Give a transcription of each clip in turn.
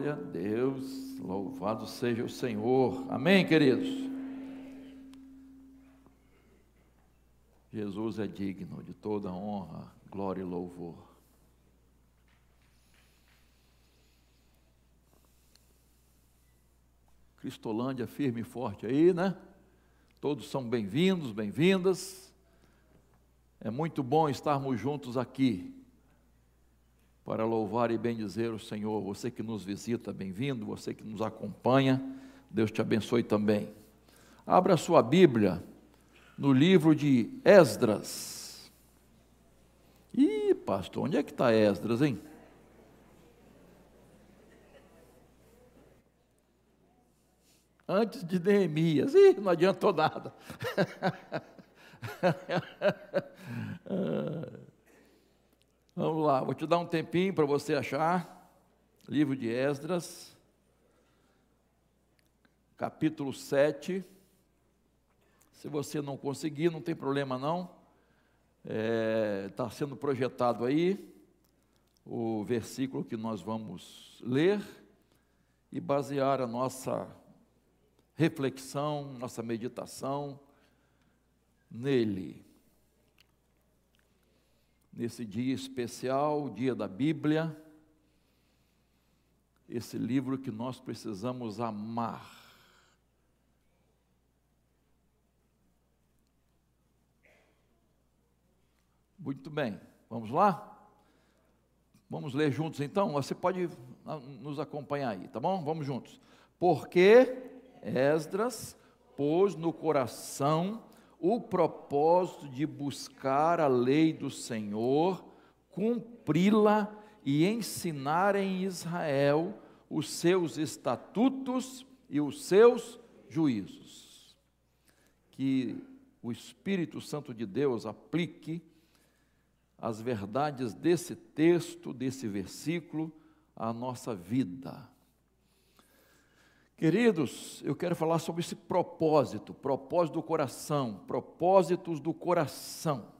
Glória a Deus, louvado seja o Senhor. Amém, queridos? Jesus é digno de toda honra, glória e louvor. Cristolândia firme e forte aí, né? Todos são bem-vindos, bem-vindas. É muito bom estarmos juntos aqui para louvar e bendizer o Senhor. Você que nos visita, bem-vindo. Você que nos acompanha, Deus te abençoe também. Abra sua Bíblia no livro de Esdras. Ih, pastor, onde é que está Esdras, hein? Antes de Neemias. Ih, não adiantou nada. Vamos lá, vou te dar um tempinho para você achar. Livro de Esdras, capítulo 7. Se você não conseguir, não tem problema não. Está é, tá sendo projetado aí o versículo que nós vamos ler e basear a nossa reflexão, nossa meditação nele. Nesse dia especial, dia da Bíblia, esse livro que nós precisamos amar Muito bem, vamos lá? Vamos ler juntos então? Você pode nos acompanhar aí, tá bom? Vamos juntos. Porque Esdras pôs no coração o propósito de buscar a lei do Senhor, cumpri-la e ensinar em Israel os seus estatutos e os seus juízos. Que o Espírito Santo de Deus aplique as verdades desse texto, desse versículo, à nossa vida. Queridos, eu quero falar sobre esse propósito, propósito do coração, propósitos do coração.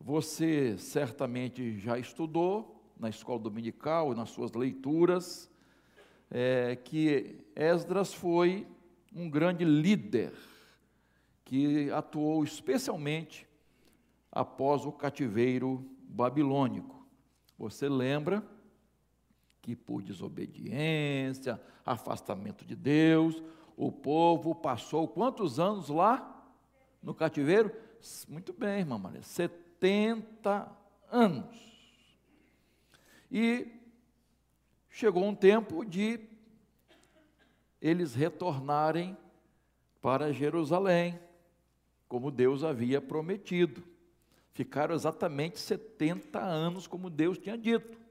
Você certamente já estudou na escola dominical, nas suas leituras, é, que Esdras foi um grande líder que atuou especialmente após o cativeiro babilônico. Você lembra que por desobediência, afastamento de Deus, o povo passou quantos anos lá no cativeiro? Muito bem, irmã Maria, 70 anos. E chegou um tempo de eles retornarem para Jerusalém, como Deus havia prometido. Ficaram exatamente 70 anos, como Deus tinha dito.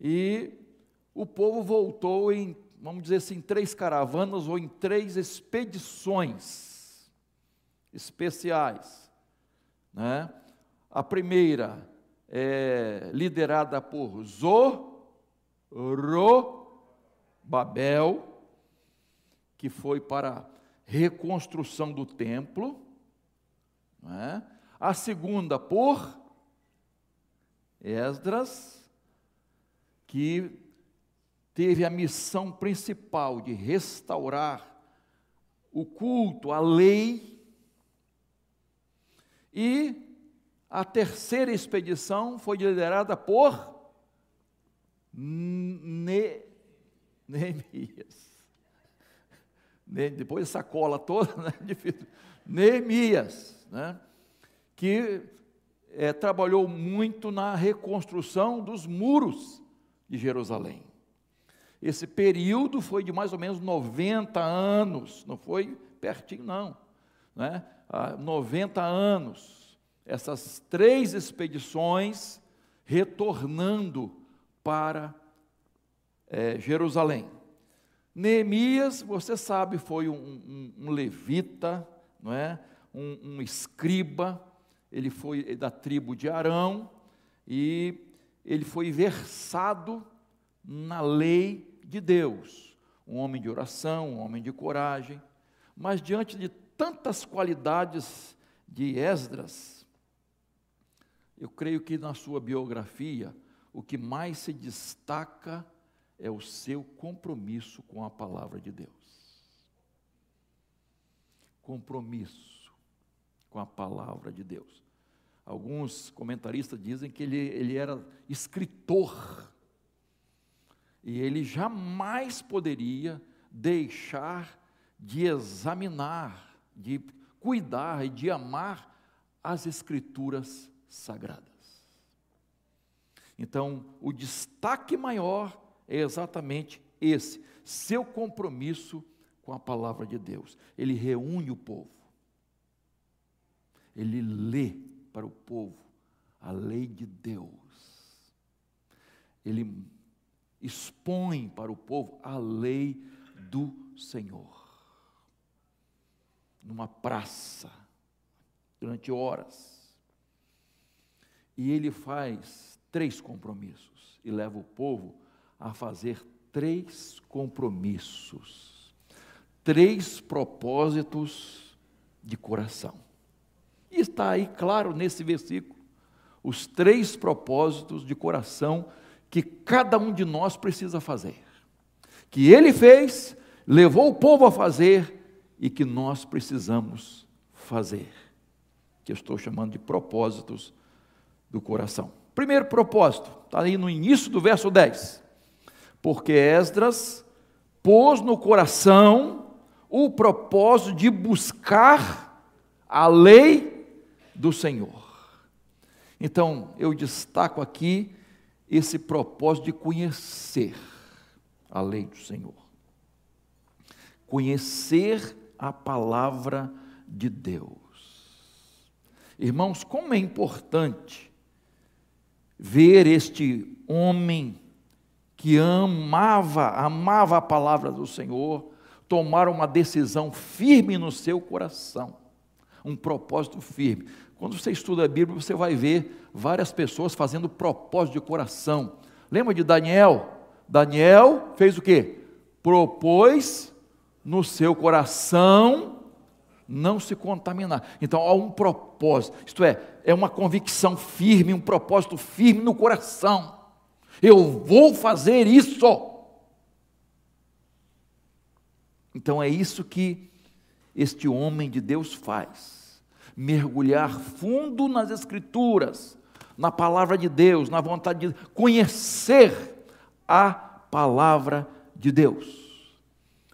E o povo voltou em, vamos dizer assim, três caravanas ou em três expedições especiais. Né? A primeira é liderada por Zorobabel, que foi para reconstrução do templo. É? A segunda por Esdras, que teve a missão principal de restaurar o culto, a lei. E a terceira expedição foi liderada por ne Neemias. Depois dessa cola toda, né? Neemias né, que é, trabalhou muito na reconstrução dos muros de Jerusalém. Esse período foi de mais ou menos 90 anos, não foi pertinho, não. Né? 90 anos, essas três expedições retornando para é, Jerusalém. Neemias, você sabe, foi um, um, um levita, não é? um, um escriba, ele foi da tribo de Arão, e ele foi versado na lei de Deus. Um homem de oração, um homem de coragem, mas diante de tantas qualidades de Esdras, eu creio que na sua biografia o que mais se destaca é o seu compromisso com a palavra de Deus. Compromisso com a palavra de Deus. Alguns comentaristas dizem que ele, ele era escritor e ele jamais poderia deixar de examinar, de cuidar e de amar as Escrituras sagradas. Então, o destaque maior é exatamente esse, seu compromisso com a palavra de Deus. Ele reúne o povo, ele lê para o povo a lei de Deus, ele expõe para o povo a lei do Senhor. Numa praça, durante horas. E ele faz três compromissos e leva o povo a fazer três compromissos, três propósitos de coração. Está aí claro nesse versículo os três propósitos de coração que cada um de nós precisa fazer. Que ele fez, levou o povo a fazer e que nós precisamos fazer. Que eu estou chamando de propósitos do coração. Primeiro propósito, está aí no início do verso 10. Porque Esdras pôs no coração o propósito de buscar a lei do Senhor. Então, eu destaco aqui esse propósito de conhecer a lei do Senhor. Conhecer a palavra de Deus. Irmãos, como é importante ver este homem que amava, amava a palavra do Senhor, tomar uma decisão firme no seu coração, um propósito firme. Quando você estuda a Bíblia, você vai ver várias pessoas fazendo propósito de coração. Lembra de Daniel? Daniel fez o quê? Propôs no seu coração não se contaminar. Então há um propósito, isto é, é uma convicção firme, um propósito firme no coração. Eu vou fazer isso. Então é isso que este homem de Deus faz mergulhar fundo nas Escrituras, na palavra de Deus, na vontade de conhecer a palavra de Deus.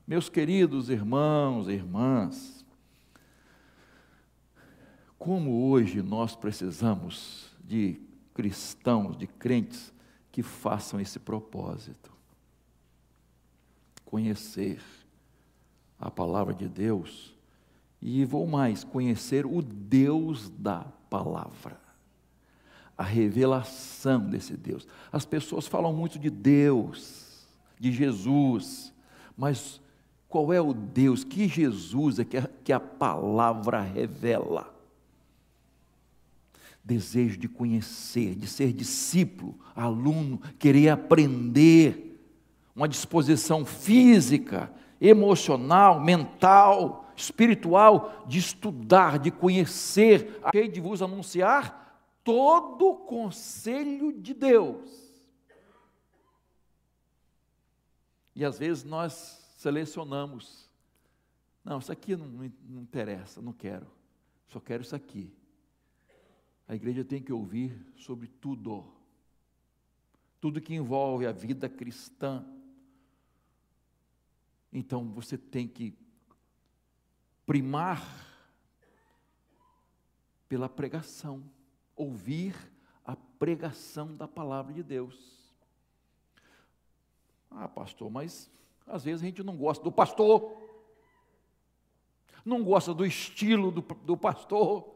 Meus queridos irmãos e irmãs, como hoje nós precisamos de cristãos, de crentes que façam esse propósito. Conhecer a palavra de Deus e vou mais, conhecer o Deus da palavra. A revelação desse Deus. As pessoas falam muito de Deus, de Jesus, mas qual é o Deus? Que Jesus é que a, que a palavra revela? Desejo de conhecer, de ser discípulo, aluno, querer aprender, uma disposição física, emocional, mental, espiritual de estudar, de conhecer, a de vos anunciar todo o conselho de Deus. E às vezes nós selecionamos. Não, isso aqui não, não interessa, não quero. Só quero isso aqui. A igreja tem que ouvir sobre tudo. Tudo que envolve a vida cristã. Então você tem que primar pela pregação, ouvir a pregação da palavra de Deus. Ah, pastor, mas às vezes a gente não gosta do pastor, não gosta do estilo do, do pastor,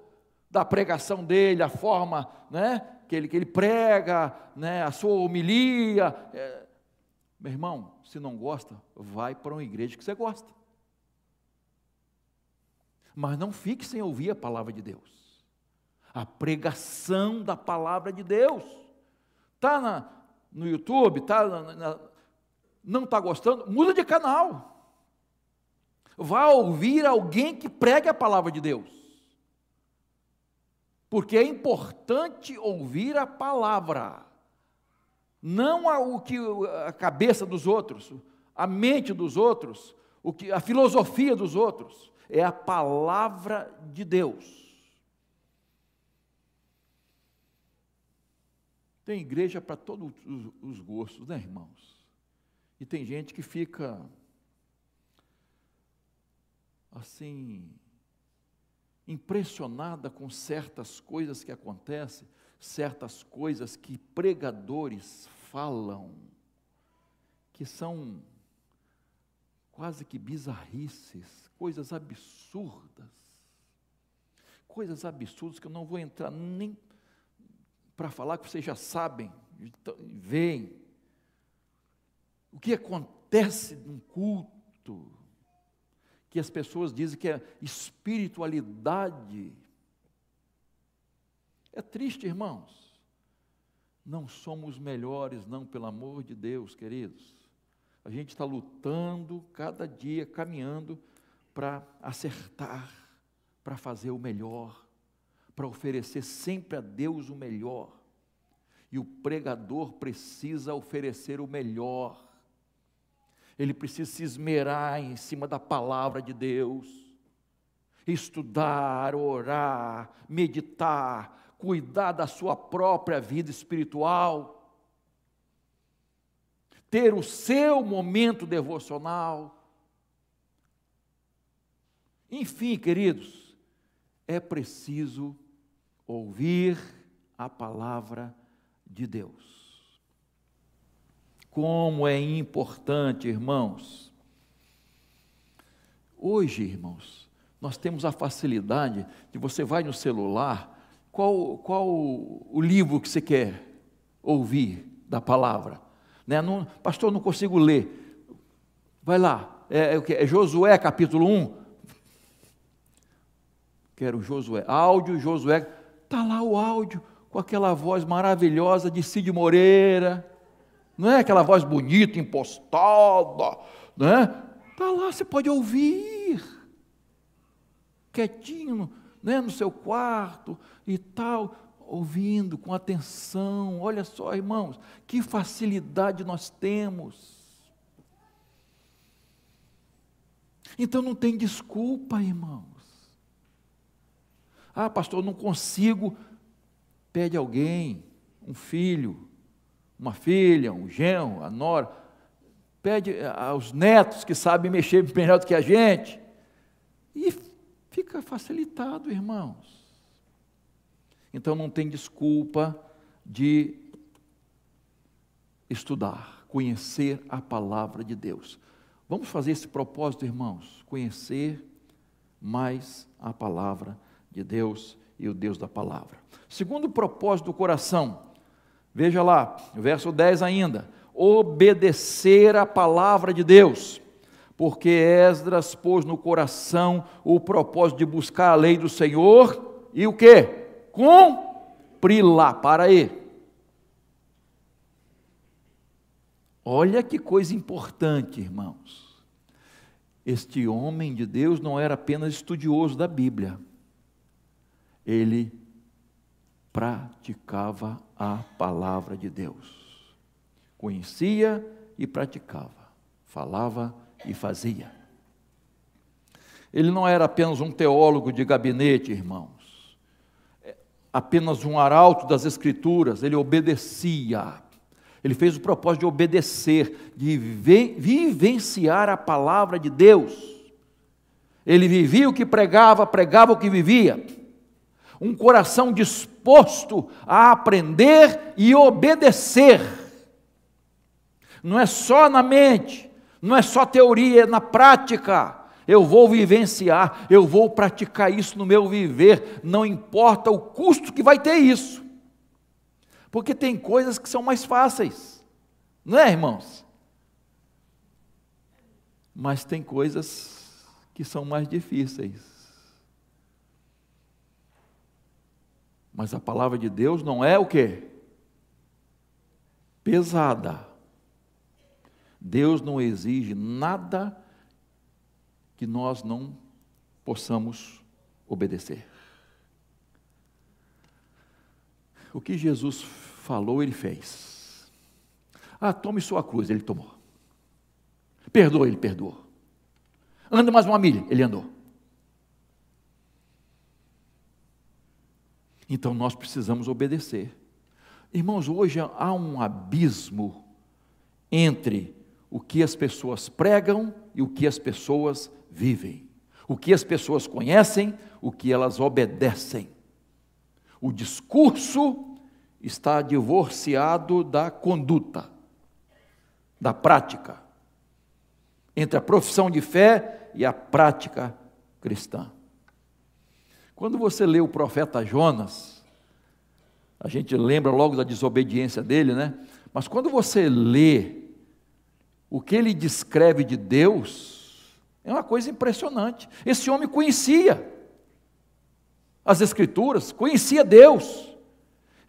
da pregação dele, a forma né, que, ele, que ele prega, né, a sua homilia. É, meu irmão, se não gosta, vai para uma igreja que você gosta mas não fique sem ouvir a palavra de Deus. A pregação da palavra de Deus. Está no YouTube, tá na, na, não está gostando? Muda de canal. Vá ouvir alguém que pregue a palavra de Deus. Porque é importante ouvir a palavra. não a, o que a cabeça dos outros, a mente dos outros, o que a filosofia dos outros, é a palavra de Deus. Tem igreja para todos os gostos, né, irmãos? E tem gente que fica assim impressionada com certas coisas que acontecem, certas coisas que pregadores falam, que são quase que bizarrices, coisas absurdas. Coisas absurdas que eu não vou entrar nem para falar que vocês já sabem, veem. O que acontece num culto, que as pessoas dizem que é espiritualidade. É triste, irmãos. Não somos melhores, não, pelo amor de Deus, queridos. A gente está lutando cada dia, caminhando para acertar, para fazer o melhor, para oferecer sempre a Deus o melhor. E o pregador precisa oferecer o melhor. Ele precisa se esmerar em cima da palavra de Deus, estudar, orar, meditar, cuidar da sua própria vida espiritual, ter o seu momento devocional. Enfim, queridos, é preciso ouvir a palavra de Deus. Como é importante, irmãos. Hoje, irmãos, nós temos a facilidade de você vai no celular, qual, qual o livro que você quer ouvir da palavra? Né? Não, pastor, não consigo ler. Vai lá, é, é, é Josué capítulo 1. Quero Josué, áudio Josué, está lá o áudio com aquela voz maravilhosa de Cid Moreira não é aquela voz bonita, impostada, né? Está lá, você pode ouvir, quietinho, né, no seu quarto e tal, ouvindo com atenção. Olha só, irmãos, que facilidade nós temos. Então não tem desculpa, irmãos. Ah, pastor, não consigo. Pede alguém, um filho, uma filha, um genro, a nora, pede aos netos que sabem mexer melhor do que a gente, e fica facilitado, irmãos. Então não tem desculpa de estudar, conhecer a palavra de Deus. Vamos fazer esse propósito, irmãos, conhecer mais a palavra de Deus e o Deus da palavra. Segundo propósito do coração, Veja lá, verso 10 ainda. Obedecer a palavra de Deus, porque Esdras pôs no coração o propósito de buscar a lei do Senhor e o que? Cumpri-la. Para aí. Olha que coisa importante, irmãos. Este homem de Deus não era apenas estudioso da Bíblia, ele praticava a palavra de Deus. Conhecia e praticava, falava e fazia. Ele não era apenas um teólogo de gabinete, irmãos, é apenas um arauto das Escrituras, ele obedecia. Ele fez o propósito de obedecer, de vivenciar a palavra de Deus. Ele vivia o que pregava, pregava o que vivia um coração disposto a aprender e obedecer. Não é só na mente, não é só teoria, é na prática. Eu vou vivenciar, eu vou praticar isso no meu viver, não importa o custo que vai ter isso. Porque tem coisas que são mais fáceis, não é, irmãos? Mas tem coisas que são mais difíceis. Mas a palavra de Deus não é o quê? Pesada. Deus não exige nada que nós não possamos obedecer. O que Jesus falou, ele fez. Ah, tome sua cruz, ele tomou. Perdoa, ele perdoou. Anda mais uma milha, ele andou. Então nós precisamos obedecer. Irmãos, hoje há um abismo entre o que as pessoas pregam e o que as pessoas vivem. O que as pessoas conhecem, o que elas obedecem. O discurso está divorciado da conduta, da prática, entre a profissão de fé e a prática cristã. Quando você lê o profeta Jonas, a gente lembra logo da desobediência dele, né? Mas quando você lê o que ele descreve de Deus, é uma coisa impressionante. Esse homem conhecia as Escrituras, conhecia Deus.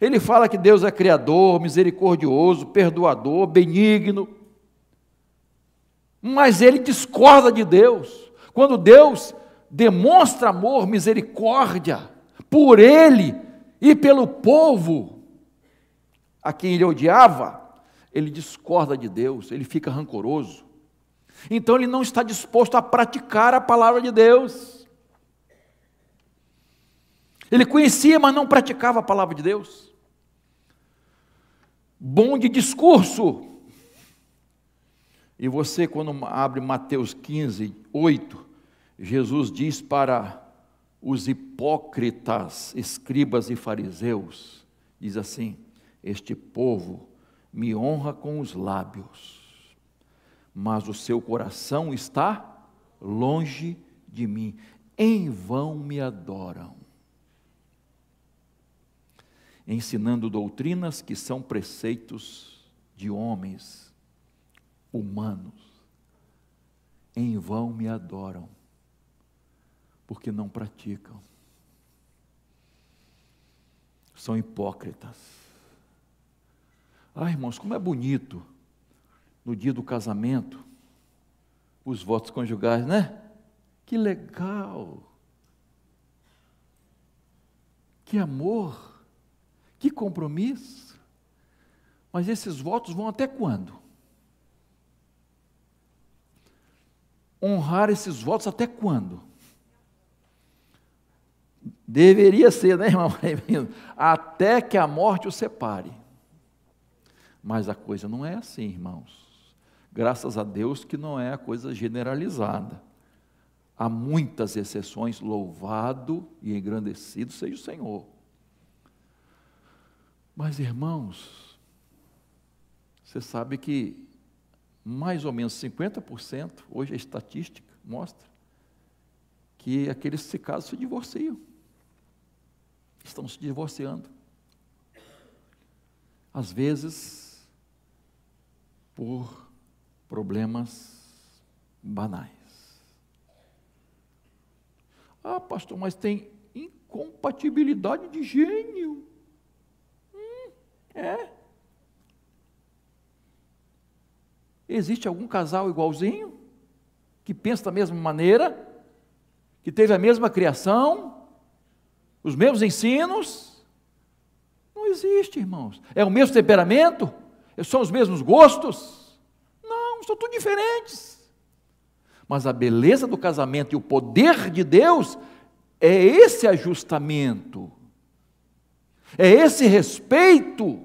Ele fala que Deus é criador, misericordioso, perdoador, benigno. Mas ele discorda de Deus. Quando Deus demonstra amor, misericórdia por ele e pelo povo a quem ele odiava, ele discorda de Deus, ele fica rancoroso. Então ele não está disposto a praticar a palavra de Deus. Ele conhecia, mas não praticava a palavra de Deus. Bom de discurso. E você, quando abre Mateus 15, 8, Jesus diz para os hipócritas, escribas e fariseus, diz assim: Este povo me honra com os lábios, mas o seu coração está longe de mim, em vão me adoram, ensinando doutrinas que são preceitos de homens humanos, em vão me adoram porque não praticam. São hipócritas. Ah, irmãos, como é bonito no dia do casamento os votos conjugais, né? Que legal! Que amor! Que compromisso! Mas esses votos vão até quando? Honrar esses votos até quando? Deveria ser, né, irmão? Até que a morte o separe. Mas a coisa não é assim, irmãos. Graças a Deus que não é a coisa generalizada. Há muitas exceções, louvado e engrandecido seja o Senhor. Mas, irmãos, você sabe que mais ou menos 50%, hoje a estatística mostra, que aqueles que se casam se divorciam estão se divorciando. Às vezes, por problemas banais. Ah, pastor, mas tem incompatibilidade de gênio. Hum, é. Existe algum casal igualzinho? Que pensa da mesma maneira? Que teve a mesma criação? os mesmos ensinos? Não existe, irmãos. É o mesmo temperamento? São os mesmos gostos? São tudo diferentes. Mas a beleza do casamento e o poder de Deus é esse ajustamento, é esse respeito,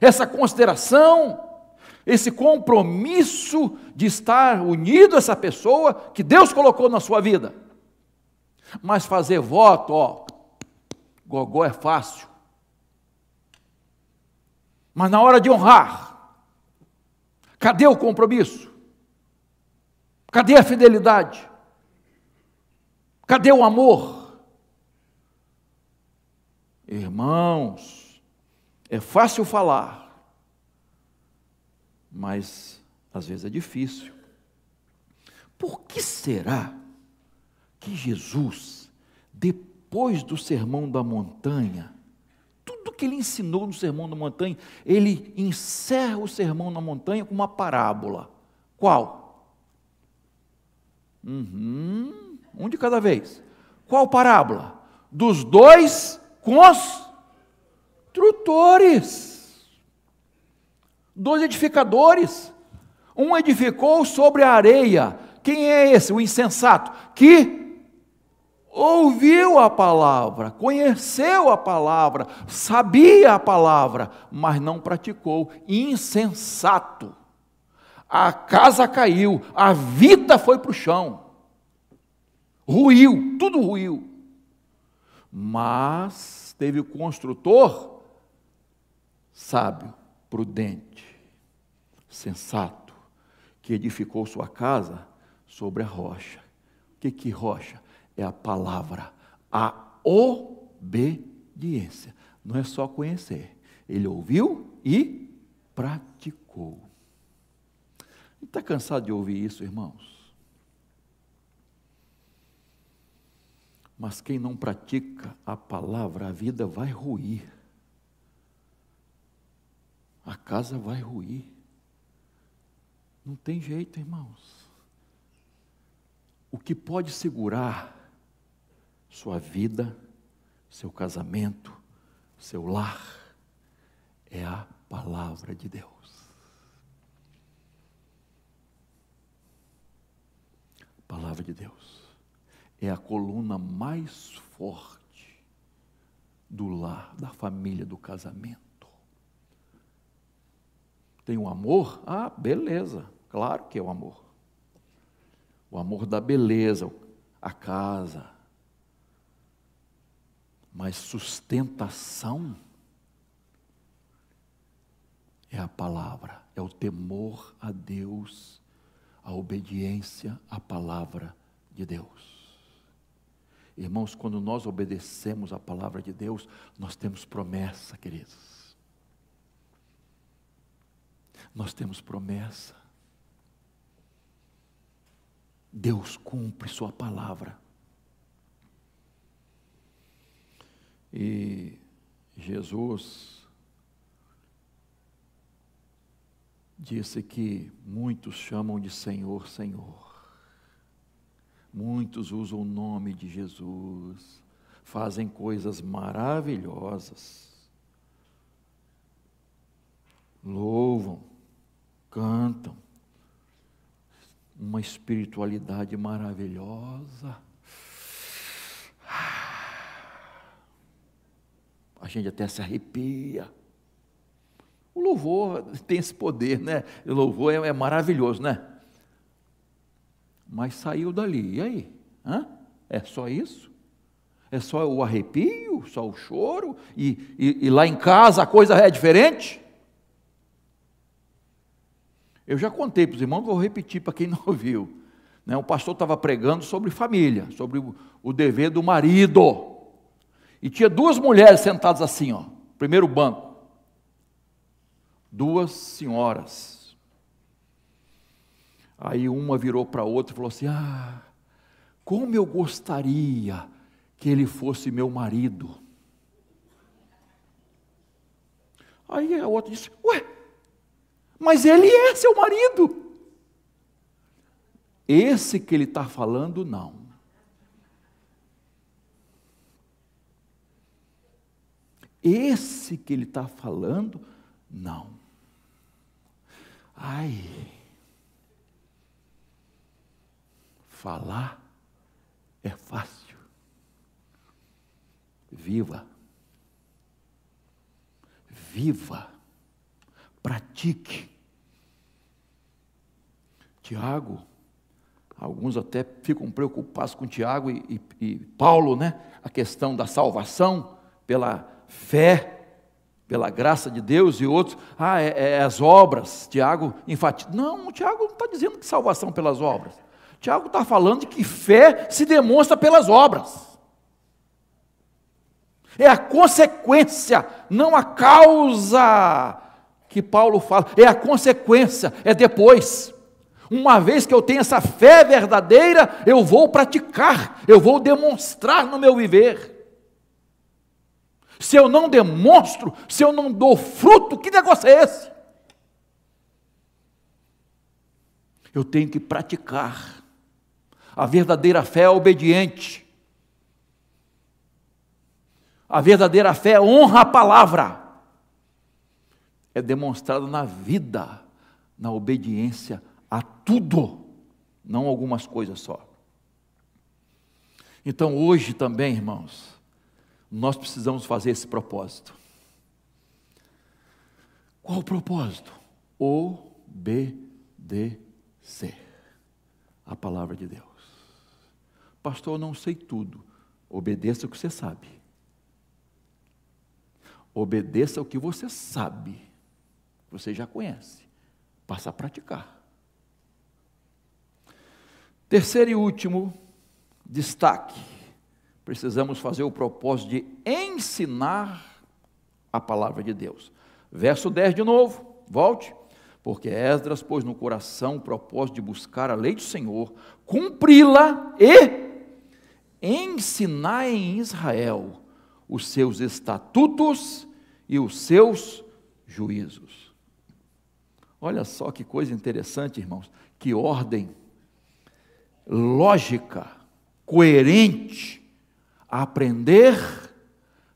essa consideração, esse compromisso de estar unido a essa pessoa que Deus colocou na sua vida. Mas fazer voto, ó, Gogó é fácil. Mas na hora de honrar, cadê o compromisso? Cadê a fidelidade? Cadê o amor? Irmãos, é fácil falar, mas às vezes é difícil. Por que será que Jesus, depois do sermão da montanha, que ele ensinou no sermão da montanha, ele encerra o sermão na montanha com uma parábola. Qual? Uhum, um de cada vez. Qual parábola? Dos dois construtores. Dois edificadores. Um edificou sobre a areia. Quem é esse? O insensato. Que ouviu a palavra, conheceu a palavra, sabia a palavra, mas não praticou. Insensato. A casa caiu, a vida foi para o chão. Ruiu, tudo ruiu. Mas teve o construtor sábio, prudente, sensato, que edificou sua casa sobre a rocha. O que que rocha? É a palavra, a obediência. Não é só conhecer. Ele ouviu e praticou. Está cansado de ouvir isso, irmãos? Mas quem não pratica a palavra, a vida vai ruir. A casa vai ruir. Não tem jeito, irmãos. O que pode segurar sua vida, seu casamento, seu lar, é a palavra de Deus. A palavra de Deus é a coluna mais forte do lar, da família, do casamento. Tem o amor? Ah, beleza, claro que é o amor. O amor da beleza, a casa. Mas sustentação é a palavra, é o temor a Deus, a obediência à palavra de Deus. Irmãos, quando nós obedecemos a palavra de Deus, nós temos promessa, queridos. Nós temos promessa. Deus cumpre Sua palavra. E Jesus disse que muitos chamam de Senhor, Senhor. Muitos usam o nome de Jesus, fazem coisas maravilhosas, louvam, cantam, uma espiritualidade maravilhosa. A gente até se arrepia. O louvor tem esse poder, né? O louvor é, é maravilhoso, né? mas saiu dali. E aí? Hã? É só isso? É só o arrepio, só o choro? E, e, e lá em casa a coisa é diferente? Eu já contei para os irmãos, vou repetir para quem não ouviu. Né? O pastor estava pregando sobre família, sobre o, o dever do marido. E tinha duas mulheres sentadas assim, ó, primeiro banco. Duas senhoras Aí uma virou para a outra e falou assim: Ah, como eu gostaria que ele fosse meu marido. Aí a outra disse: Ué, mas ele é seu marido. Esse que ele está falando, não. Esse que ele está falando, não. Ai. Falar é fácil. Viva. Viva. Pratique. Tiago, alguns até ficam preocupados com Tiago e, e, e Paulo, né? A questão da salvação pela fé, pela graça de Deus, e outros, ah, é, é as obras. Tiago enfatiza. Não, Tiago não está dizendo que salvação pelas obras. Tiago está falando de que fé se demonstra pelas obras. É a consequência, não a causa que Paulo fala, é a consequência, é depois. Uma vez que eu tenho essa fé verdadeira, eu vou praticar, eu vou demonstrar no meu viver. Se eu não demonstro, se eu não dou fruto, que negócio é esse? Eu tenho que praticar. A verdadeira fé é obediente. A verdadeira fé honra a palavra. é demonstrado na vida, na obediência a tudo, não algumas coisas só. Então hoje também, irmãos, nós precisamos fazer esse propósito. Qual o propósito? Obedecer a palavra de Deus. Pastor, eu não sei tudo. Obedeça o que você sabe. Obedeça o que você sabe. Você já conhece. Passa a praticar. Terceiro e último destaque. Precisamos fazer o propósito de ensinar a palavra de Deus. Verso 10 de novo, volte. Porque Esdras pôs no coração o propósito de buscar a lei do Senhor, cumpri-la e ensinar em Israel os seus estatutos e os seus juízos. Olha só que coisa interessante, irmãos, que ordem lógica, coerente, aprender,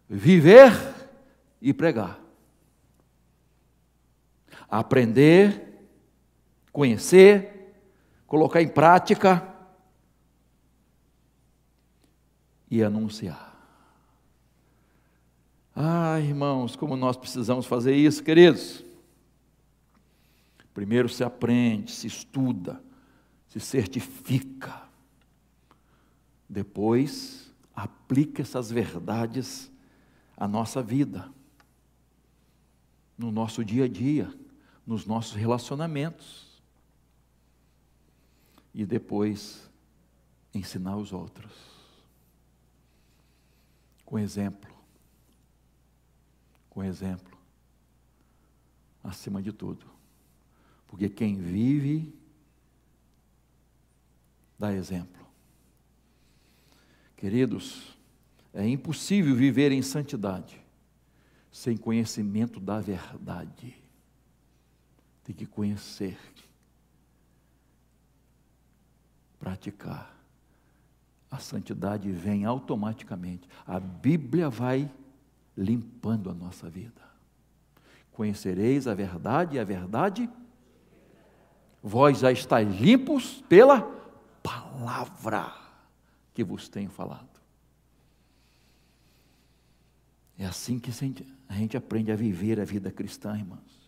viver e pregar aprender, conhecer, colocar em prática e anunciar. Ah, irmãos, como nós precisamos fazer isso, queridos. Primeiro se aprende, se estuda, se certifica. Depois, aplica essas verdades à nossa vida, no nosso dia a dia nos nossos relacionamentos e depois ensinar os outros com exemplo. Com exemplo. Acima de tudo. Porque quem vive dá exemplo. Queridos, é impossível viver em santidade sem conhecimento da verdade tem que conhecer, praticar. A santidade vem automaticamente. A Bíblia vai limpando a nossa vida. Conhecereis a verdade e a verdade vós já estáis limpos pela palavra que vos tenho falado. É assim que a gente aprende a viver a vida cristã, irmãos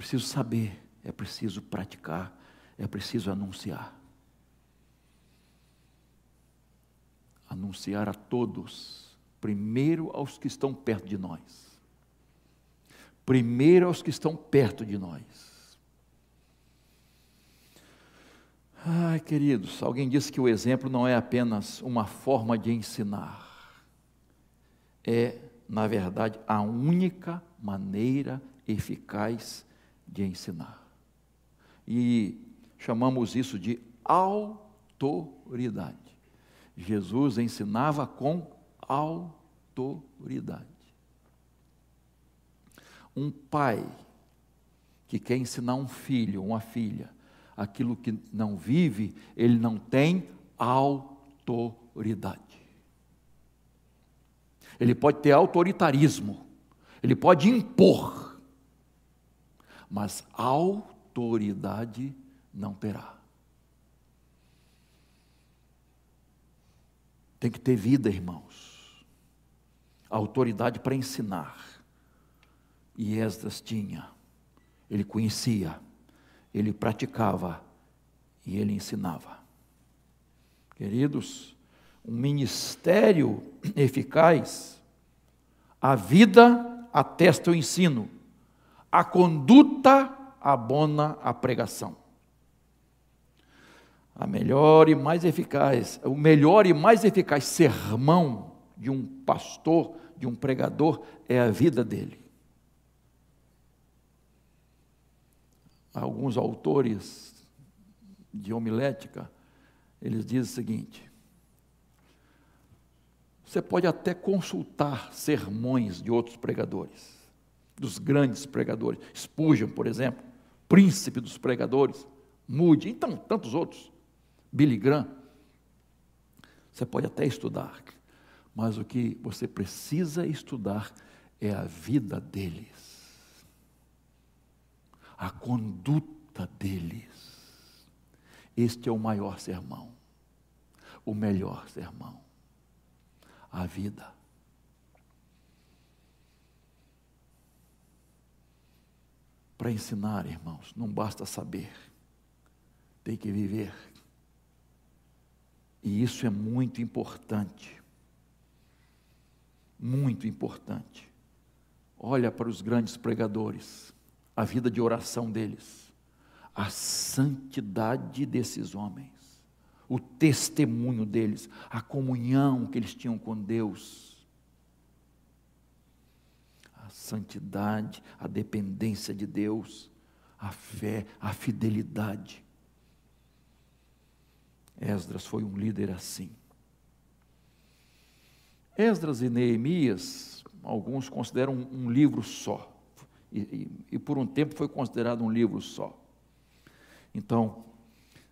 preciso saber, é preciso praticar, é preciso anunciar. Anunciar a todos, primeiro aos que estão perto de nós. Primeiro aos que estão perto de nós. Ai, queridos, alguém disse que o exemplo não é apenas uma forma de ensinar, é, na verdade, a única maneira eficaz de ensinar. E chamamos isso de autoridade. Jesus ensinava com autoridade. Um pai que quer ensinar um filho, uma filha, aquilo que não vive, ele não tem autoridade. Ele pode ter autoritarismo, ele pode impor, mas autoridade não terá. Tem que ter vida, irmãos. Autoridade para ensinar. E Esdras tinha. Ele conhecia, ele praticava e ele ensinava. Queridos, um ministério eficaz, a vida atesta o ensino a conduta abona a pregação. A melhor e mais eficaz, o melhor e mais eficaz sermão de um pastor, de um pregador, é a vida dele. Alguns autores de homilética, eles dizem o seguinte: você pode até consultar sermões de outros pregadores dos grandes pregadores. Spurgeon, por exemplo, príncipe dos pregadores. Moody, então tantos outros. Billy Graham. Você pode até estudar, mas o que você precisa estudar é a vida deles. A conduta deles. Este é o maior sermão, o melhor sermão, a vida. Para ensinar, irmãos, não basta saber, tem que viver. E isso é muito importante. Muito importante. Olha para os grandes pregadores, a vida de oração deles, a santidade desses homens, o testemunho deles, a comunhão que eles tinham com Deus, a santidade, a dependência de Deus, a fé, a fidelidade. Esdras foi um líder assim. Esdras e Neemias, alguns consideram um, livro só, e, e, por um tempo foi considerado um livro só. Então,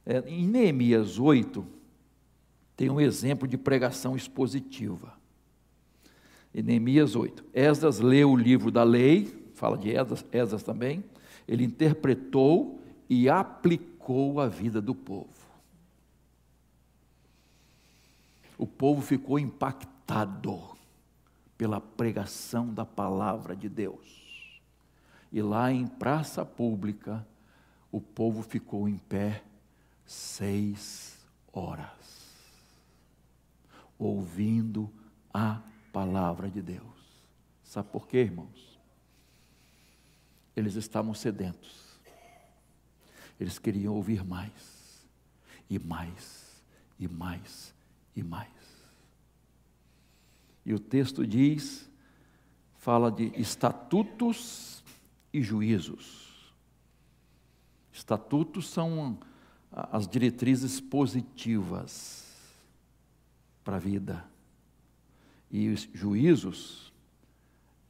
é, em Neemias 8, tem um exemplo de pregação expositiva. Em Neemias 8, Esdras leu o livro da lei, fala de Esdras, Esdras também, ele interpretou e aplicou a vida do povo. o povo ficou impactado pela pregação da palavra de Deus. E lá em praça pública, o povo ficou em pé seis horas, ouvindo a palavra de Deus. Sabe por quê, irmãos? Eles estavam sedentos. Eles queriam ouvir mais, e mais, e mais, e mais. E o texto diz, fala de estatutos e juízos. Estatutos são as diretrizes positivas para a vida. E os juízos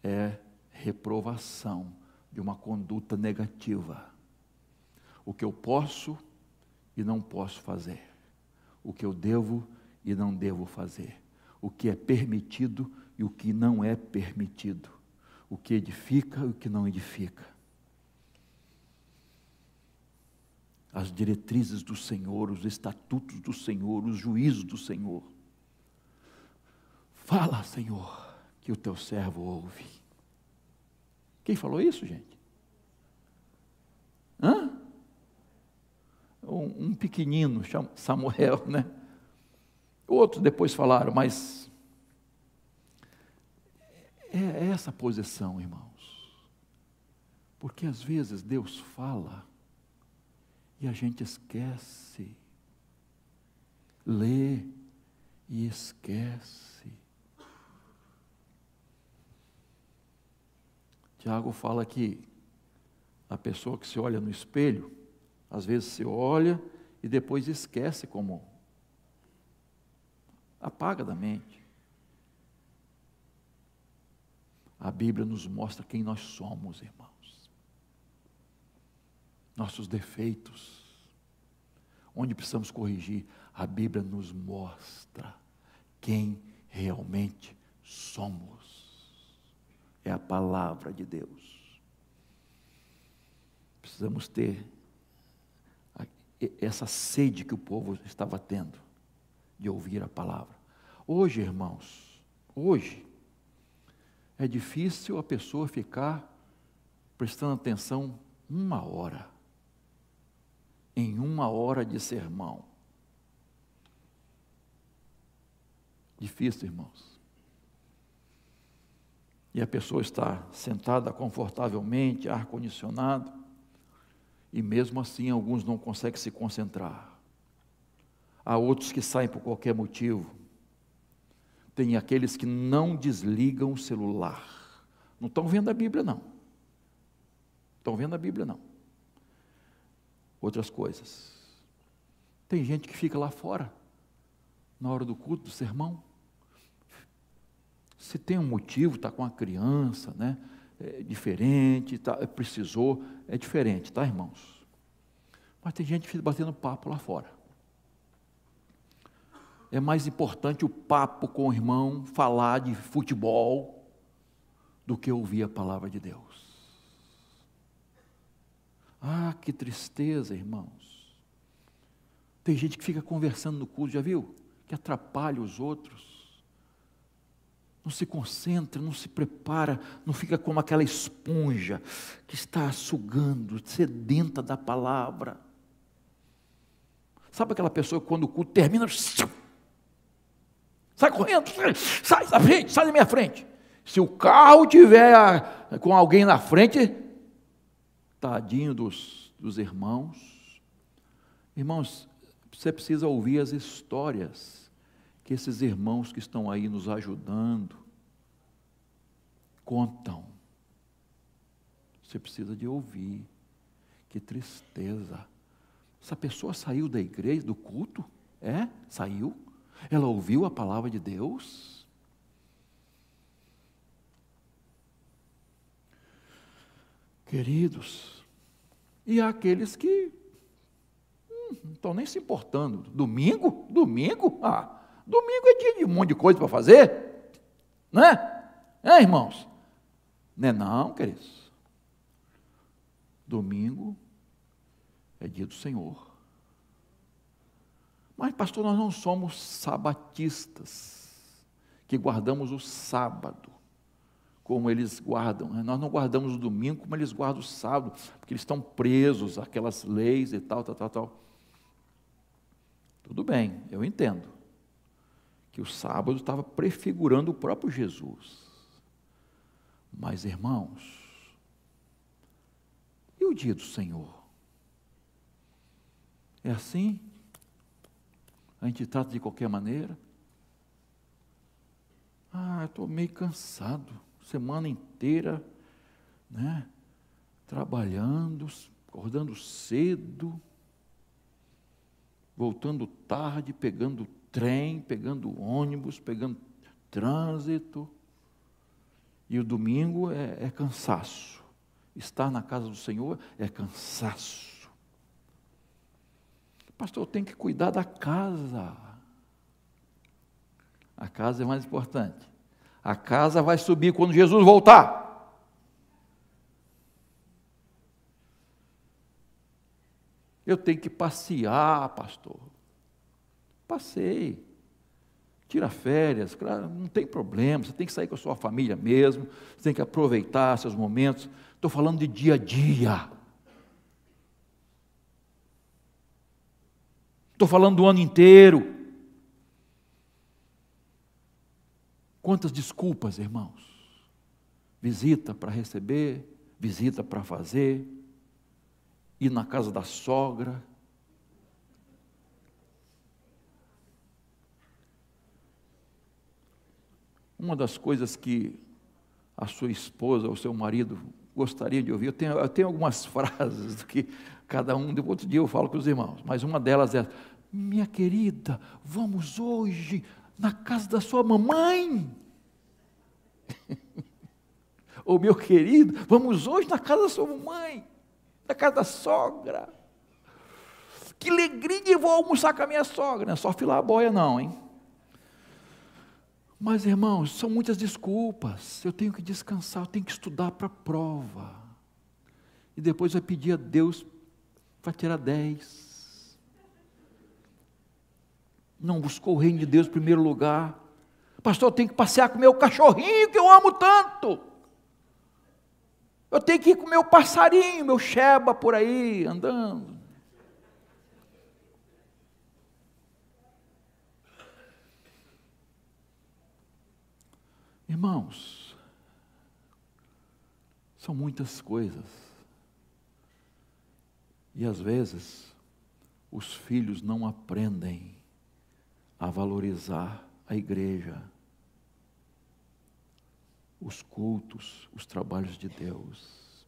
é reprovação de uma conduta negativa. O que eu posso e não posso fazer. O que eu devo e não devo fazer, o que é permitido e o que não é permitido, o que edifica e o que não edifica. As diretrizes do Senhor, os estatutos do Senhor, os juízos do Senhor. Fala, Senhor, que o teu servo ouve. Quem falou isso, gente? Hã? Um, um pequenino, Samuel, né? Outros depois falaram, mas é, é essa posição, irmãos. Porque às vezes Deus fala e a gente esquece, lê e esquece. Tiago fala que a pessoa que se olha no espelho, às vezes se olha e depois esquece como apaga da mente. A Bíblia nos mostra quem nós somos, irmãos. Nossos defeitos, onde precisamos corrigir. A Bíblia nos mostra quem realmente somos. É a palavra de Deus. Precisamos ter essa sede que o povo estava tendo de ouvir a palavra. Hoje, irmãos, hoje, é difícil a pessoa ficar prestando atenção uma hora, em uma hora de sermão. Difícil, irmãos. E a pessoa está sentada confortavelmente, ar-condicionado, e mesmo assim alguns não conseguem se concentrar há outros que saem por qualquer motivo. Tem aqueles que não desligam o celular. Não estão vendo a Bíblia, não. Estão vendo a Bíblia, não. Outras coisas. Tem gente que fica lá fora, na hora do culto, do sermão. Se tem um motivo, está com a criança, né? É diferente, tá, precisou, é diferente, tá, irmãos? Mas tem gente que fica batendo papo lá fora é mais importante o papo com o irmão, falar de futebol, do que ouvir a palavra de Deus. Ah, que tristeza, irmãos. Tem gente que fica conversando no culto, já viu? Que atrapalha os outros. Não se concentra, não se prepara, não fica como aquela esponja que está sugando, sedenta da palavra. Sabe aquela pessoa que quando o culto termina, sai correndo, sai da frente, sai da minha frente. Se o carro tiver com alguém na frente, tadinho dos, dos irmãos. Irmãos, você precisa ouvir as histórias que esses irmãos que estão aí nos ajudando contam. Você precisa de ouvir. Que tristeza. Essa pessoa saiu da igreja, do culto? É? Saiu? Ela ouviu a palavra de Deus? Queridos, e há aqueles que hum, não estão nem se importando. Domingo? Domingo? Ah, domingo é dia de um monte de coisa para fazer, né? É, irmãos? Não é não, queridos. Domingo é dia do Senhor. Mas, pastor, nós não somos sabatistas, que guardamos o sábado, como eles guardam. Né? Nós não guardamos o domingo como eles guardam o sábado, porque eles estão presos àquelas leis e tal, tal, tal, tal. Tudo bem, eu entendo que o sábado estava prefigurando o próprio Jesus. Mas, irmãos, e o dia do Senhor? É assim? A gente trata de qualquer maneira? Ah, estou meio cansado, semana inteira, né? Trabalhando, acordando cedo, voltando tarde, pegando trem, pegando ônibus, pegando trânsito. E o domingo é, é cansaço. Estar na casa do Senhor é cansaço. Pastor, eu tenho que cuidar da casa. A casa é mais importante. A casa vai subir quando Jesus voltar. Eu tenho que passear, pastor. Passei tira férias, claro, não tem problema, você tem que sair com a sua família mesmo, você tem que aproveitar seus momentos. Estou falando de dia a dia. Estou falando do ano inteiro. Quantas desculpas, irmãos? Visita para receber, visita para fazer, ir na casa da sogra, Uma das coisas que a sua esposa ou seu marido gostaria de ouvir, eu tenho, eu tenho algumas frases do que cada um, outro dia eu falo com os irmãos, mas uma delas é: Minha querida, vamos hoje na casa da sua mamãe. ou meu querido, vamos hoje na casa da sua mamãe, na casa da sogra. Que alegria, eu vou almoçar com a minha sogra. Não é só filar a boia, não, hein? Mas, irmãos, são muitas desculpas. Eu tenho que descansar, eu tenho que estudar para a prova. E depois vai pedir a Deus para tirar dez. Não buscou o reino de Deus em primeiro lugar. Pastor, eu tenho que passear com meu cachorrinho que eu amo tanto. Eu tenho que ir com meu passarinho, meu cheba por aí, andando. Irmãos, são muitas coisas. E às vezes, os filhos não aprendem a valorizar a igreja, os cultos, os trabalhos de Deus.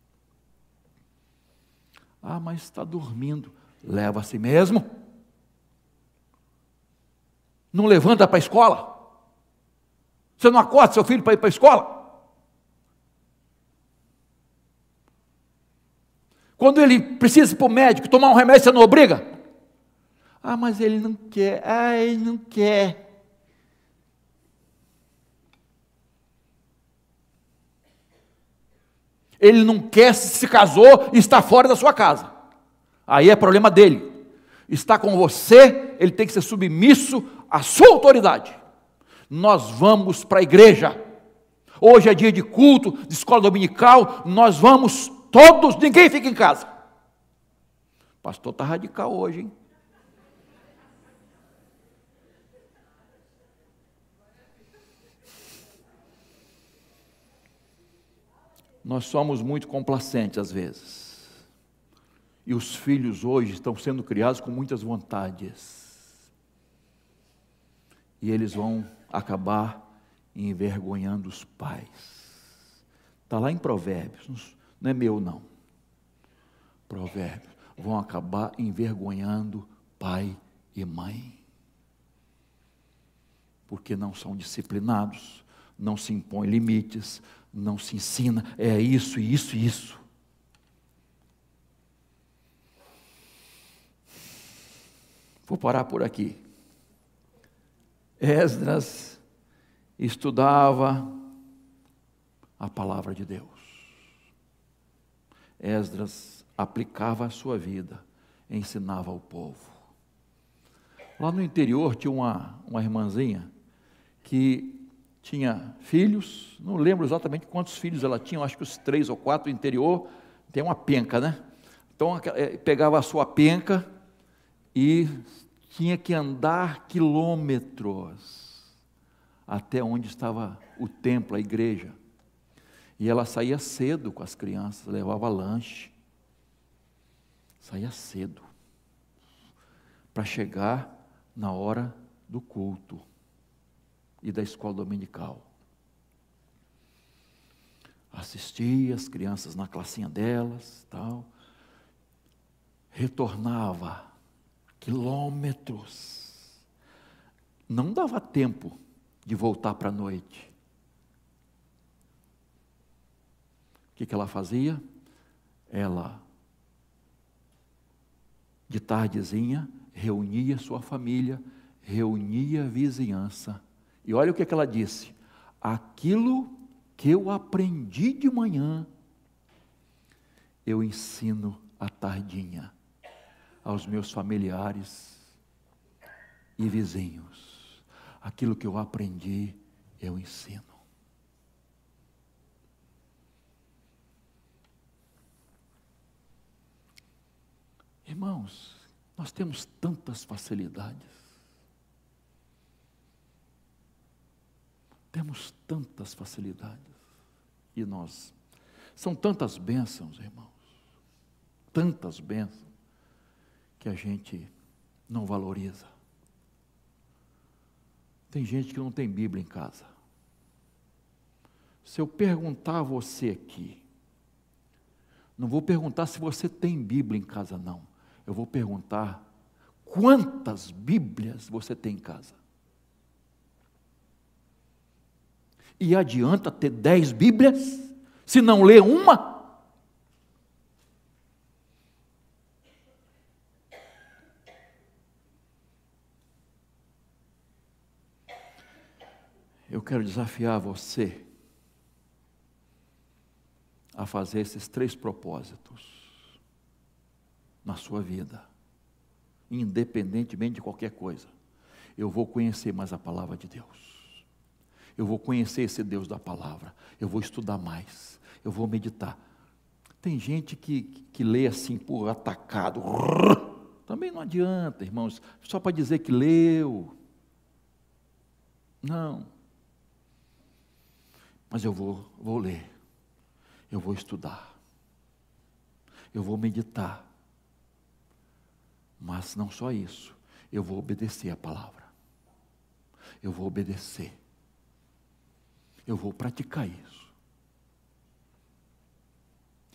Ah, mas está dormindo. Leva a si mesmo. Não levanta para a escola. Você não acorda seu filho para ir para a escola? Quando ele precisa ir para o médico tomar um remédio, você não obriga? Ah, mas ele não quer. Ah, ele não quer. Ele não quer, se casou e está fora da sua casa. Aí é problema dele. Está com você, ele tem que ser submisso à sua autoridade. Nós vamos para a igreja. Hoje é dia de culto, de escola dominical, nós vamos todos, ninguém fica em casa. O pastor está radical hoje, hein? Nós somos muito complacentes às vezes. E os filhos hoje estão sendo criados com muitas vontades. E eles vão acabar envergonhando os pais. Está lá em Provérbios, não é meu não. Provérbios. Vão acabar envergonhando pai e mãe. Porque não são disciplinados, não se impõem limites, não se ensina, é isso, isso isso. Vou parar por aqui. Esdras estudava a palavra de Deus. Esdras aplicava a sua vida, ensinava ao povo. Lá no interior tinha uma, uma irmãzinha que tinha filhos, não lembro exatamente quantos filhos ela tinha, acho que os três ou quatro, interior tem uma penca, né? Então é, pegava a sua penca e tinha que andar quilômetros até onde estava o templo, a igreja. E ela saía cedo com as crianças, levava lanche. Saía cedo para chegar na hora do culto e da escola dominical. Assistia as crianças na classinha delas, tal. Retornava quilômetros. Não dava tempo de voltar para a noite. Que, que ela fazia? Ela, de tardezinha, reunia sua família, reunia a vizinhança e olha o que, que ela disse: aquilo que eu aprendi de manhã, eu ensino à tardinha aos meus familiares e vizinhos. Aquilo que eu aprendi, eu ensino. Irmãos, nós temos tantas facilidades. Temos tantas facilidades. E nós. São tantas bênçãos, irmãos. Tantas bênçãos que a gente não valoriza. Tem gente que não tem Bíblia em casa. Se eu perguntar a você aqui, não vou perguntar se você tem Bíblia em casa, não. Eu vou perguntar quantas Bíblias você tem em casa. E adianta ter dez Bíblias, se não ler uma? Eu quero desafiar você a fazer esses três propósitos na sua vida, independentemente de qualquer coisa. Eu vou conhecer mais a palavra de Deus eu vou conhecer esse Deus da palavra, eu vou estudar mais, eu vou meditar. Tem gente que, que lê assim por atacado, também não adianta, irmãos, só para dizer que leu. Não. Mas eu vou, vou ler, eu vou estudar, eu vou meditar. Mas não só isso, eu vou obedecer a palavra. Eu vou obedecer eu vou praticar isso.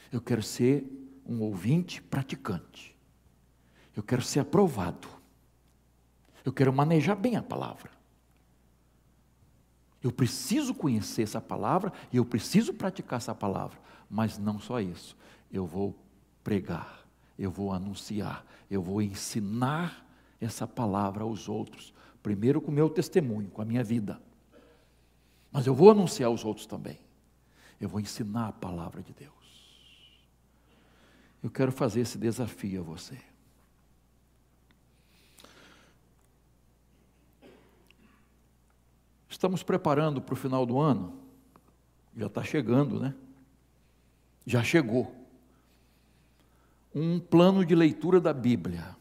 Eu quero ser um ouvinte praticante. Eu quero ser aprovado. Eu quero manejar bem a palavra. Eu preciso conhecer essa palavra e eu preciso praticar essa palavra. Mas não só isso. Eu vou pregar, eu vou anunciar, eu vou ensinar essa palavra aos outros. Primeiro com o meu testemunho, com a minha vida. Mas eu vou anunciar aos outros também. Eu vou ensinar a palavra de Deus. Eu quero fazer esse desafio a você. Estamos preparando para o final do ano, já está chegando, né? Já chegou. Um plano de leitura da Bíblia.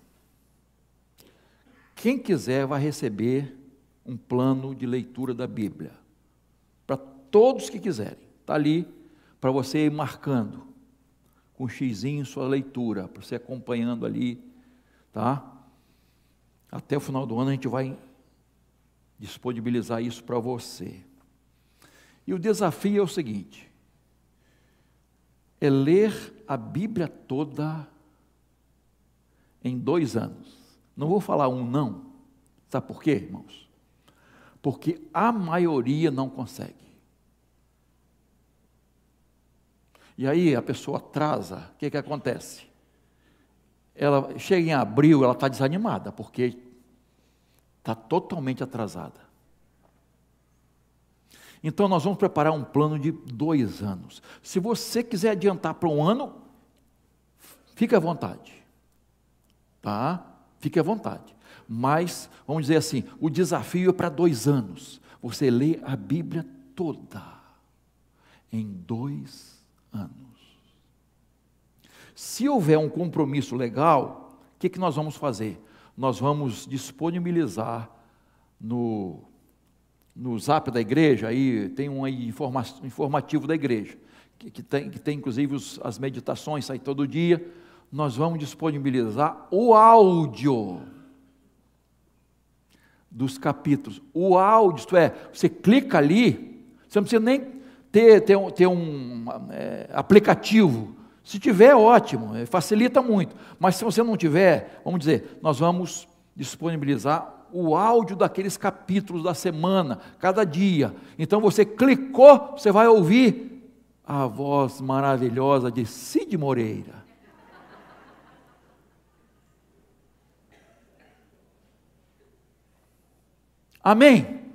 Quem quiser vai receber um plano de leitura da Bíblia. Para todos que quiserem. Está ali para você ir marcando com um xizinho sua leitura, para você acompanhando ali, tá? Até o final do ano a gente vai disponibilizar isso para você. E o desafio é o seguinte: é ler a Bíblia toda em dois anos. Não vou falar um não. Sabe por quê, irmãos? Porque a maioria não consegue. E aí a pessoa atrasa, o que, que acontece? Ela chega em abril, ela está desanimada, porque está totalmente atrasada. Então nós vamos preparar um plano de dois anos. Se você quiser adiantar para um ano, fique à vontade. Tá? Fique à vontade. Mas, vamos dizer assim, o desafio é para dois anos. Você lê a Bíblia toda em dois anos. Se houver um compromisso legal, o que, que nós vamos fazer? Nós vamos disponibilizar no, no zap da igreja, aí tem um informa, informativo da igreja, que, que, tem, que tem inclusive os, as meditações, sai todo dia. Nós vamos disponibilizar o áudio dos capítulos. O áudio, isto é, você clica ali, você não precisa nem ter, ter, um, ter um é, aplicativo. Se tiver, ótimo, é, facilita muito. Mas se você não tiver, vamos dizer, nós vamos disponibilizar o áudio daqueles capítulos da semana, cada dia. Então você clicou, você vai ouvir a voz maravilhosa de Cid Moreira. Amém?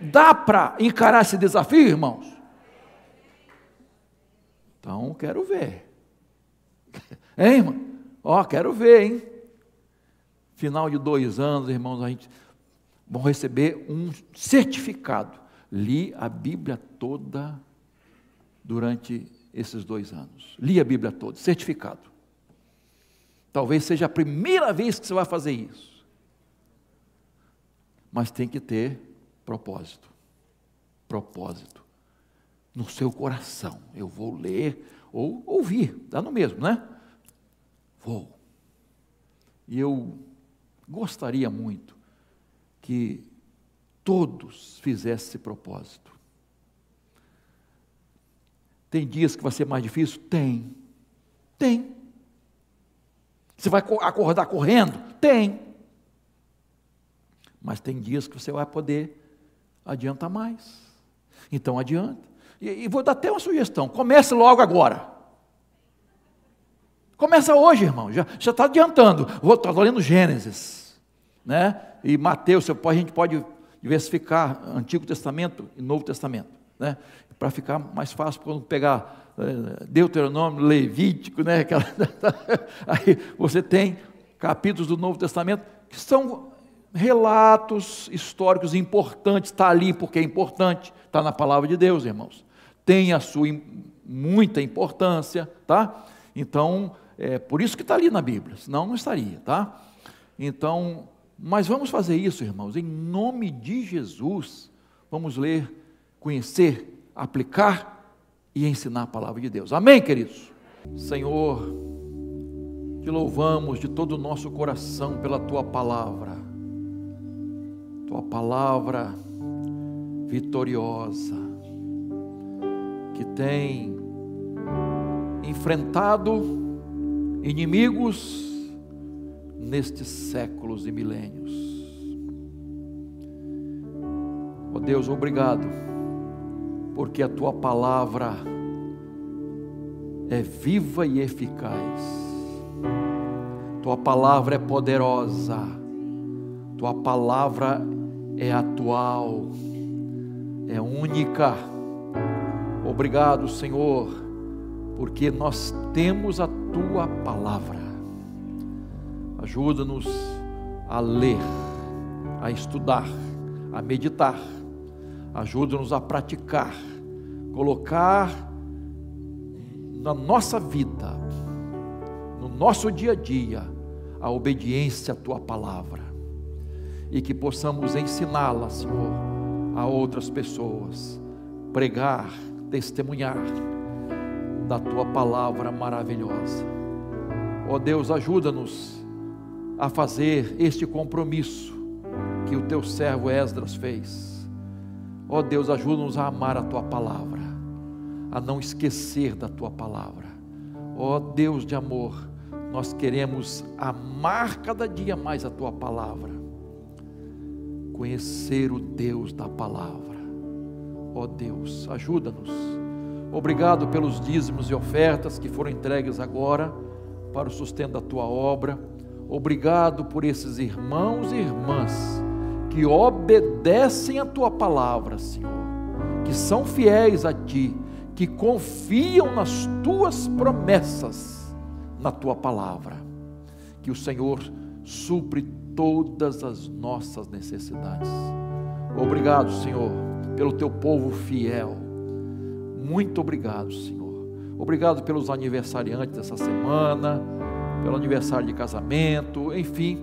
Dá para encarar esse desafio, irmãos? Então, quero ver. Hein, irmão? Ó, quero ver, hein? Final de dois anos, irmãos, a gente vão receber um certificado. Li a Bíblia toda durante esses dois anos. Li a Bíblia toda, certificado. Talvez seja a primeira vez que você vai fazer isso. Mas tem que ter propósito. Propósito no seu coração. Eu vou ler ou ouvir, dá no mesmo, né? Vou. E eu gostaria muito que todos fizessem esse propósito. Tem dias que vai ser mais difícil? Tem. Tem. Você vai acordar correndo? Tem. Mas tem dias que você vai poder adiantar mais. Então adianta. E, e vou dar até uma sugestão: comece logo agora. Começa hoje, irmão, já está adiantando. Estou lendo Gênesis, né? E Mateus, a gente pode diversificar Antigo Testamento e Novo Testamento, né? Para ficar mais fácil quando pegar eh, Deuteronômio, Levítico, né? Aí você tem capítulos do Novo Testamento que são relatos históricos importantes, está ali porque é importante, está na palavra de Deus, irmãos tem a sua muita importância, tá? Então, é por isso que está ali na Bíblia, senão não estaria, tá? Então, mas vamos fazer isso, irmãos, em nome de Jesus, vamos ler, conhecer, aplicar e ensinar a palavra de Deus. Amém, queridos? Senhor, te louvamos de todo o nosso coração pela tua palavra, tua palavra vitoriosa que tem enfrentado inimigos nestes séculos e milênios. Ó oh Deus, obrigado, porque a tua palavra é viva e eficaz, tua palavra é poderosa, tua palavra é atual, é única. Obrigado, Senhor, porque nós temos a tua palavra. Ajuda-nos a ler, a estudar, a meditar. Ajuda-nos a praticar, colocar na nossa vida, no nosso dia a dia, a obediência à tua palavra. E que possamos ensiná-la, Senhor, a outras pessoas, pregar, testemunhar da tua palavra maravilhosa. Ó oh Deus, ajuda-nos a fazer este compromisso que o teu servo Esdras fez. Ó oh Deus, ajuda-nos a amar a tua palavra, a não esquecer da tua palavra. Ó oh Deus de amor, nós queremos amar cada dia mais a tua palavra, conhecer o Deus da palavra. Ó Deus, ajuda-nos. Obrigado pelos dízimos e ofertas que foram entregues agora para o sustento da tua obra. Obrigado por esses irmãos e irmãs que obedecem a tua palavra, Senhor, que são fiéis a ti, que confiam nas tuas promessas, na tua palavra. Que o Senhor supre todas as nossas necessidades. Obrigado, Senhor, pelo teu povo fiel. Muito obrigado, Senhor. Obrigado pelos aniversariantes dessa semana pelo aniversário de casamento, enfim,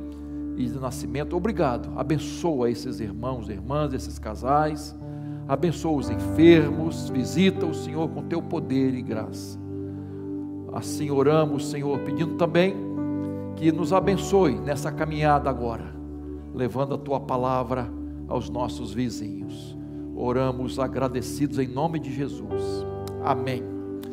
e de nascimento. Obrigado. Abençoa esses irmãos irmãs, esses casais. Abençoa os enfermos. Visita o Senhor com teu poder e graça. Assim oramos, Senhor, pedindo também que nos abençoe nessa caminhada agora, levando a tua palavra aos nossos vizinhos. Oramos agradecidos em nome de Jesus. Amém.